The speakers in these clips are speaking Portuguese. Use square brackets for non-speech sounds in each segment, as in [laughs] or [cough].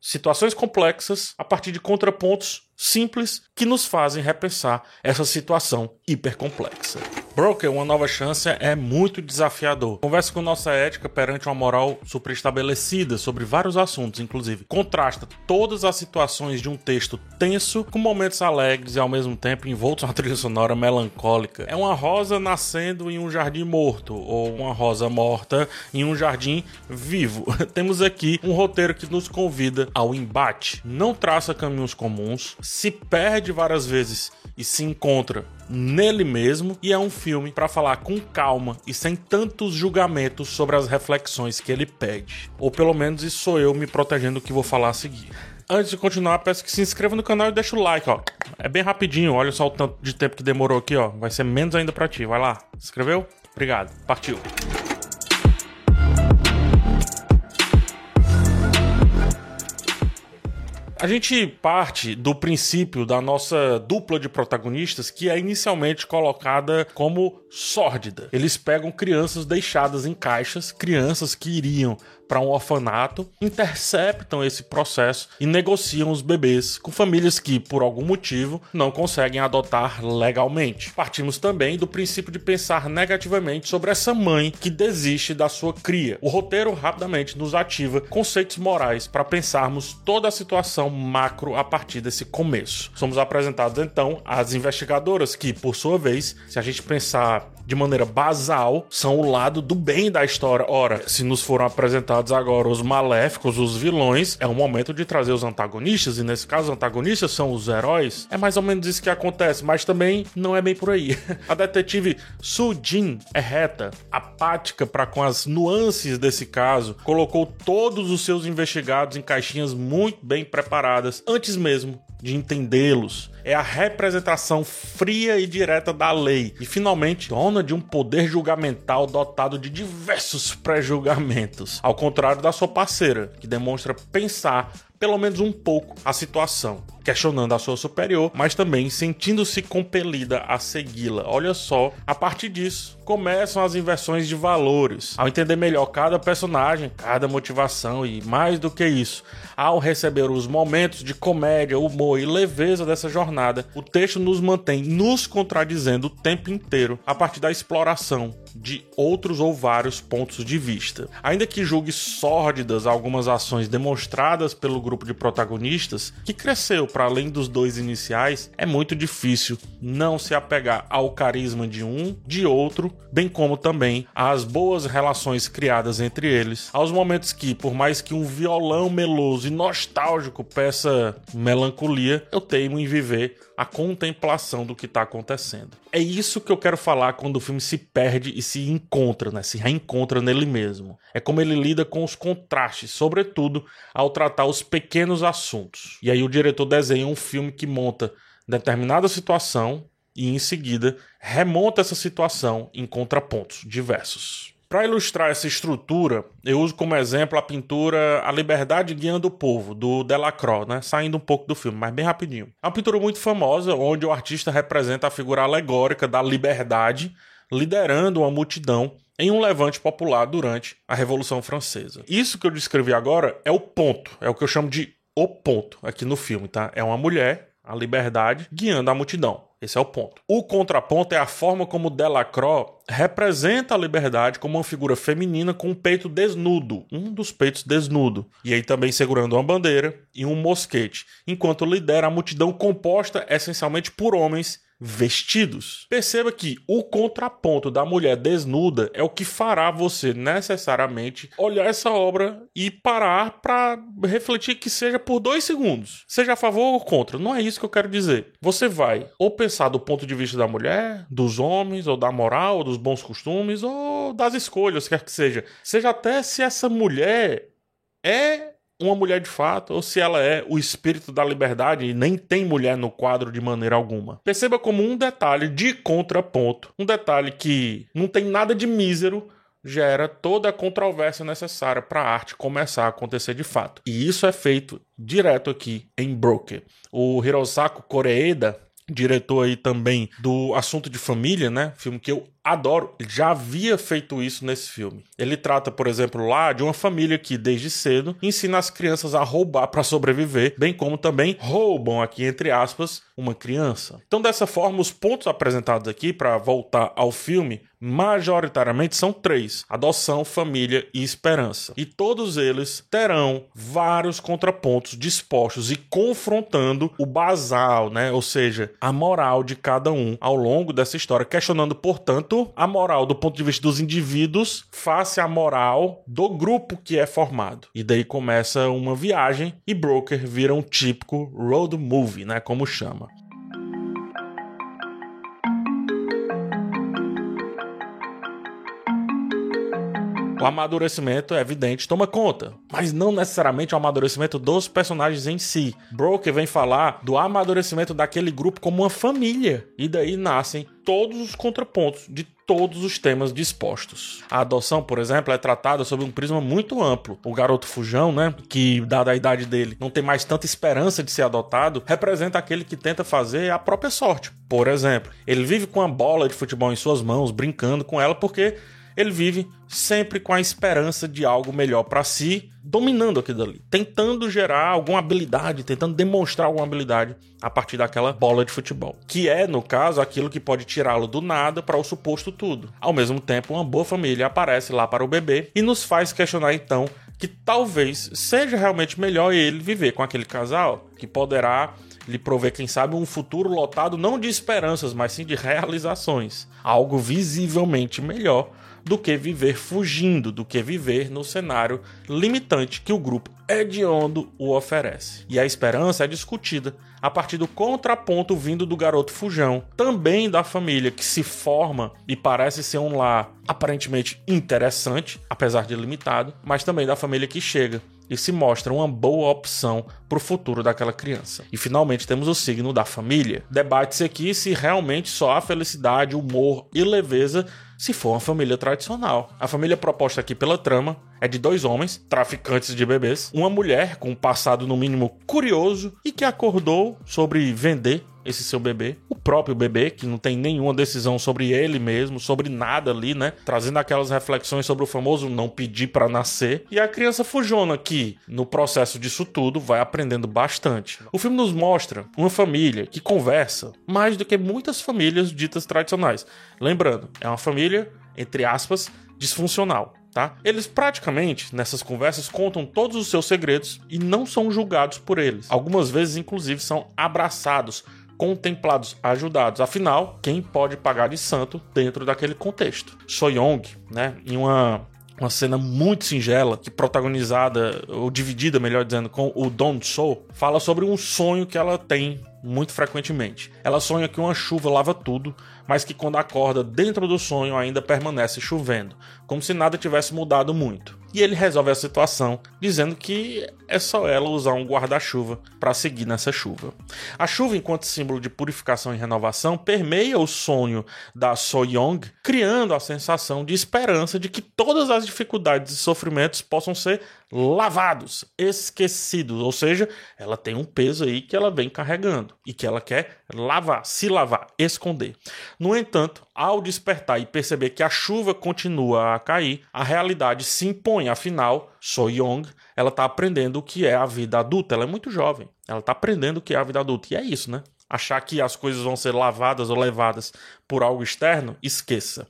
situações complexas a partir de contrapontos simples que nos fazem repensar essa situação hipercomplexa. Broker, uma nova chance é muito desafiador. Conversa com nossa ética perante uma moral superestabelecida sobre vários assuntos, inclusive. Contrasta todas as situações de um texto tenso com momentos alegres e ao mesmo tempo envoltos uma trilha sonora melancólica. É uma rosa nascendo em um jardim morto ou uma rosa morta em um jardim vivo. [laughs] Temos aqui um roteiro que nos convida ao embate. Não traça caminhos comuns, se perde várias vezes e se encontra nele mesmo e é um filme para falar com calma e sem tantos julgamentos sobre as reflexões que ele pede. Ou pelo menos isso sou eu me protegendo do que vou falar a seguir. Antes de continuar, peço que se inscreva no canal e deixe o like, ó. É bem rapidinho, olha só o tanto de tempo que demorou aqui, ó. Vai ser menos ainda para ti. Vai lá. Se inscreveu? Obrigado. Partiu. A gente parte do princípio da nossa dupla de protagonistas que é inicialmente colocada como sórdida. Eles pegam crianças deixadas em caixas, crianças que iriam para um orfanato, interceptam esse processo e negociam os bebês com famílias que, por algum motivo, não conseguem adotar legalmente. Partimos também do princípio de pensar negativamente sobre essa mãe que desiste da sua cria. O roteiro rapidamente nos ativa conceitos morais para pensarmos toda a situação macro a partir desse começo. Somos apresentados então às investigadoras que, por sua vez, se a gente pensar de maneira basal, são o lado do bem da história. Ora, se nos foram apresentados agora os maléficos, os vilões, é o momento de trazer os antagonistas, e nesse caso, os antagonistas são os heróis. É mais ou menos isso que acontece, mas também não é bem por aí. [laughs] A detetive Su Jin é reta, apática para com as nuances desse caso, colocou todos os seus investigados em caixinhas muito bem preparadas antes mesmo de entendê-los. É a representação fria e direta da lei. E finalmente, dona de um poder julgamental dotado de diversos pré-julgamentos. Ao contrário da sua parceira, que demonstra pensar pelo menos um pouco a situação, questionando a sua superior, mas também sentindo-se compelida a segui-la. Olha só, a partir disso começam as inversões de valores. Ao entender melhor cada personagem, cada motivação e mais do que isso, ao receber os momentos de comédia, humor e leveza dessa jornada, o texto nos mantém nos contradizendo o tempo inteiro a partir da exploração de outros ou vários pontos de vista. Ainda que julgue sórdidas algumas ações demonstradas pelo grupo de protagonistas, que cresceu para além dos dois iniciais, é muito difícil não se apegar ao carisma de um, de outro, bem como também às boas relações criadas entre eles, aos momentos que, por mais que um violão meloso e nostálgico peça melancolia, eu teimo em viver a contemplação do que está acontecendo. É isso que eu quero falar quando o filme se perde e se encontra, né? se reencontra nele mesmo. É como ele lida com os contrastes, sobretudo ao tratar os pequenos assuntos. E aí o diretor desenha um filme que monta determinada situação e em seguida remonta essa situação em contrapontos diversos. Para ilustrar essa estrutura, eu uso como exemplo a pintura A Liberdade Guiando o Povo, do Delacroix, né? saindo um pouco do filme, mas bem rapidinho. É uma pintura muito famosa, onde o artista representa a figura alegórica da liberdade, liderando uma multidão em um levante popular durante a Revolução Francesa. Isso que eu descrevi agora é o ponto, é o que eu chamo de o ponto aqui no filme, tá? É uma mulher, a liberdade, guiando a multidão. Esse é o ponto. O contraponto é a forma como Delacroix representa a liberdade como uma figura feminina com um peito desnudo, um dos peitos desnudo, e aí também segurando uma bandeira e um mosquete, enquanto lidera a multidão composta essencialmente por homens vestidos. Perceba que o contraponto da mulher desnuda é o que fará você necessariamente olhar essa obra e parar para refletir que seja por dois segundos. Seja a favor ou contra, não é isso que eu quero dizer. Você vai ou pensar do ponto de vista da mulher, dos homens, ou da moral, ou dos bons costumes, ou das escolhas, quer que seja. Seja até se essa mulher é uma mulher de fato ou se ela é o espírito da liberdade e nem tem mulher no quadro de maneira alguma. Perceba como um detalhe de contraponto, um detalhe que não tem nada de mísero, gera toda a controvérsia necessária para a arte começar a acontecer de fato. E isso é feito direto aqui em Broker. O Hirosaku Koreeda diretor aí também do Assunto de Família, né? Filme que eu adoro já havia feito isso nesse filme. Ele trata, por exemplo, lá de uma família que desde cedo ensina as crianças a roubar para sobreviver, bem como também roubam aqui entre aspas uma criança. Então, dessa forma, os pontos apresentados aqui para voltar ao filme majoritariamente são três: adoção, família e esperança. E todos eles terão vários contrapontos dispostos e confrontando o basal, né? Ou seja, a moral de cada um ao longo dessa história, questionando, portanto, a moral do ponto de vista dos indivíduos face à moral do grupo que é formado. E daí começa uma viagem e Broker vira um típico road movie, né? Como chama. O amadurecimento é evidente, toma conta, mas não necessariamente o amadurecimento dos personagens em si. Broker vem falar do amadurecimento daquele grupo como uma família, e daí nascem todos os contrapontos de todos os temas dispostos. A adoção, por exemplo, é tratada sob um prisma muito amplo. O garoto fujão, né, que dada a idade dele, não tem mais tanta esperança de ser adotado, representa aquele que tenta fazer a própria sorte. Por exemplo, ele vive com a bola de futebol em suas mãos, brincando com ela porque ele vive sempre com a esperança de algo melhor para si, dominando aquilo ali, tentando gerar alguma habilidade, tentando demonstrar alguma habilidade a partir daquela bola de futebol, que é, no caso, aquilo que pode tirá-lo do nada para o suposto tudo. Ao mesmo tempo, uma boa família aparece lá para o bebê e nos faz questionar então que talvez seja realmente melhor ele viver com aquele casal que poderá lhe prover, quem sabe, um futuro lotado não de esperanças, mas sim de realizações. Algo visivelmente melhor do que viver fugindo, do que viver no cenário limitante que o grupo hediondo o oferece. E a esperança é discutida a partir do contraponto vindo do garoto fujão, também da família que se forma e parece ser um lar aparentemente interessante, apesar de limitado, mas também da família que chega e se mostra uma boa opção para o futuro daquela criança. E finalmente temos o signo da família. Debate-se aqui se realmente só há felicidade, humor e leveza se for uma família tradicional. A família proposta aqui pela trama é de dois homens, traficantes de bebês, uma mulher com um passado no mínimo curioso e que acordou sobre vender esse seu bebê, o próprio bebê, que não tem nenhuma decisão sobre ele mesmo, sobre nada ali, né? Trazendo aquelas reflexões sobre o famoso não pedir para nascer. E a criança fujona que, no processo disso tudo, vai aprendendo bastante. O filme nos mostra uma família que conversa mais do que muitas famílias ditas tradicionais. Lembrando, é uma família, entre aspas, disfuncional. Tá? Eles praticamente, nessas conversas, contam todos os seus segredos e não são julgados por eles. Algumas vezes, inclusive, são abraçados contemplados, ajudados. Afinal, quem pode pagar de santo dentro daquele contexto? Soyong, né, em uma uma cena muito singela, que protagonizada, ou dividida, melhor dizendo, com o Don So, fala sobre um sonho que ela tem muito frequentemente. Ela sonha que uma chuva lava tudo, mas que quando acorda dentro do sonho ainda permanece chovendo, como se nada tivesse mudado muito. E ele resolve a situação dizendo que é só ela usar um guarda-chuva para seguir nessa chuva. A chuva, enquanto símbolo de purificação e renovação, permeia o sonho da Soyoung, criando a sensação de esperança de que todas as dificuldades e sofrimentos possam ser lavados, esquecidos, ou seja, ela tem um peso aí que ela vem carregando e que ela quer lavar, se lavar, esconder. No entanto, ao despertar e perceber que a chuva continua a cair, a realidade se impõe, afinal, So Young, ela está aprendendo o que é a vida adulta, ela é muito jovem, ela está aprendendo o que é a vida adulta, e é isso, né? Achar que as coisas vão ser lavadas ou levadas por algo externo, esqueça.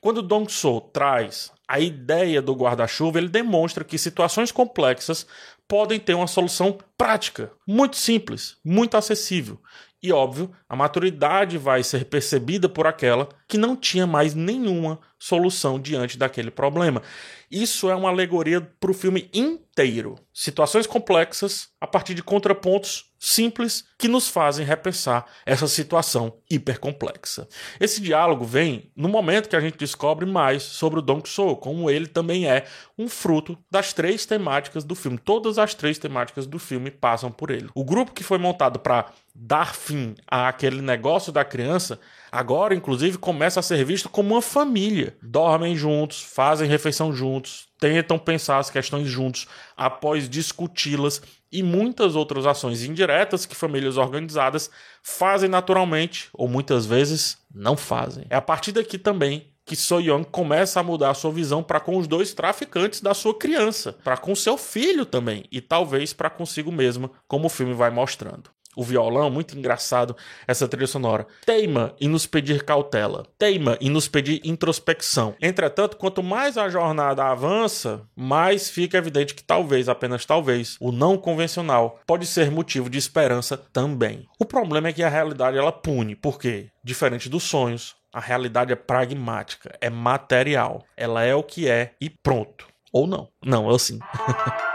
Quando Dong So traz a ideia do guarda-chuva, ele demonstra que situações complexas podem ter uma solução prática, muito simples, muito acessível. E óbvio, a maturidade vai ser percebida por aquela que não tinha mais nenhuma solução diante daquele problema. Isso é uma alegoria para o filme inteiro. Situações complexas a partir de contrapontos simples que nos fazem repensar essa situação hipercomplexa. Esse diálogo vem no momento que a gente descobre mais sobre o Don Quixote, como ele também é um fruto das três temáticas do filme. Todas as três temáticas do filme passam por ele. O grupo que foi montado para dar fim àquele negócio da criança Agora, inclusive, começa a ser visto como uma família. Dormem juntos, fazem refeição juntos, tentam pensar as questões juntos após discuti-las e muitas outras ações indiretas que famílias organizadas fazem naturalmente ou muitas vezes não fazem. É a partir daqui também que So Young começa a mudar a sua visão para com os dois traficantes da sua criança, para com seu filho também e talvez para consigo mesma, como o filme vai mostrando o violão, muito engraçado essa trilha sonora. Teima em nos pedir cautela, teima em nos pedir introspecção. Entretanto, quanto mais a jornada avança, mais fica evidente que talvez, apenas talvez, o não convencional pode ser motivo de esperança também. O problema é que a realidade ela pune, porque, diferente dos sonhos, a realidade é pragmática, é material. Ela é o que é e pronto. Ou não. Não, eu sim. [laughs]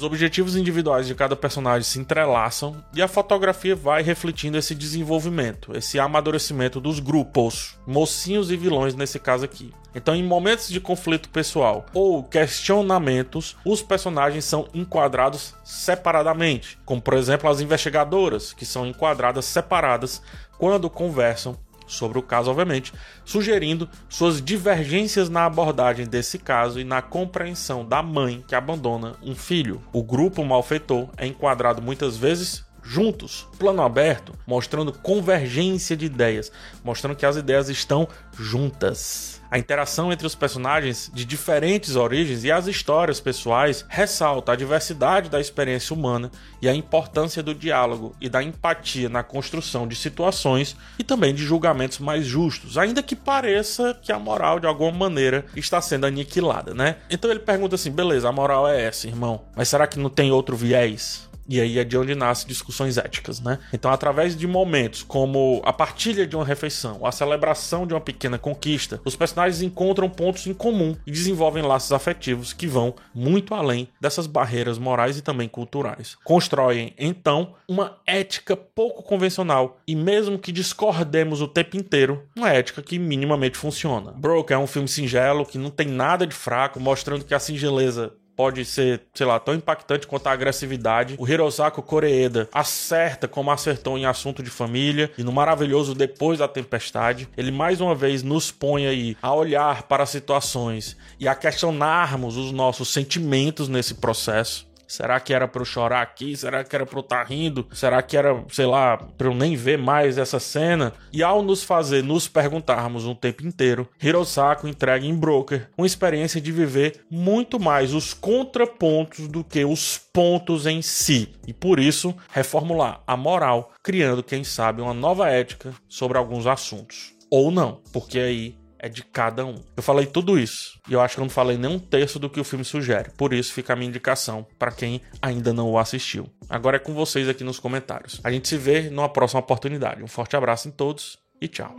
Os objetivos individuais de cada personagem se entrelaçam e a fotografia vai refletindo esse desenvolvimento, esse amadurecimento dos grupos, mocinhos e vilões nesse caso aqui. Então, em momentos de conflito pessoal ou questionamentos, os personagens são enquadrados separadamente, como por exemplo as investigadoras, que são enquadradas separadas quando conversam sobre o caso, obviamente, sugerindo suas divergências na abordagem desse caso e na compreensão da mãe que abandona um filho. O grupo malfeitor é enquadrado muitas vezes juntos, plano aberto, mostrando convergência de ideias, mostrando que as ideias estão juntas. A interação entre os personagens de diferentes origens e as histórias pessoais ressalta a diversidade da experiência humana e a importância do diálogo e da empatia na construção de situações e também de julgamentos mais justos, ainda que pareça que a moral de alguma maneira está sendo aniquilada, né? Então ele pergunta assim: beleza, a moral é essa, irmão, mas será que não tem outro viés? E aí é de onde nascem discussões éticas, né? Então, através de momentos como a partilha de uma refeição, a celebração de uma pequena conquista, os personagens encontram pontos em comum e desenvolvem laços afetivos que vão muito além dessas barreiras morais e também culturais. Constroem, então, uma ética pouco convencional e, mesmo que discordemos o tempo inteiro, uma ética que minimamente funciona. Broke é um filme singelo que não tem nada de fraco, mostrando que a singeleza pode ser, sei lá, tão impactante quanto a agressividade. O Hirosako Koreeda acerta como acertou em assunto de família e no maravilhoso Depois da Tempestade. Ele mais uma vez nos põe aí a olhar para situações e a questionarmos os nossos sentimentos nesse processo. Será que era para eu chorar aqui? Será que era para eu estar tá rindo? Será que era, sei lá, para eu nem ver mais essa cena? E ao nos fazer nos perguntarmos um tempo inteiro, Hirosako entrega em Broker uma experiência de viver muito mais os contrapontos do que os pontos em si. E por isso, reformular a moral, criando, quem sabe, uma nova ética sobre alguns assuntos. Ou não, porque aí é de cada um. Eu falei tudo isso e eu acho que eu não falei nem um terço do que o filme sugere. Por isso fica a minha indicação para quem ainda não o assistiu. Agora é com vocês aqui nos comentários. A gente se vê numa próxima oportunidade. Um forte abraço em todos e tchau.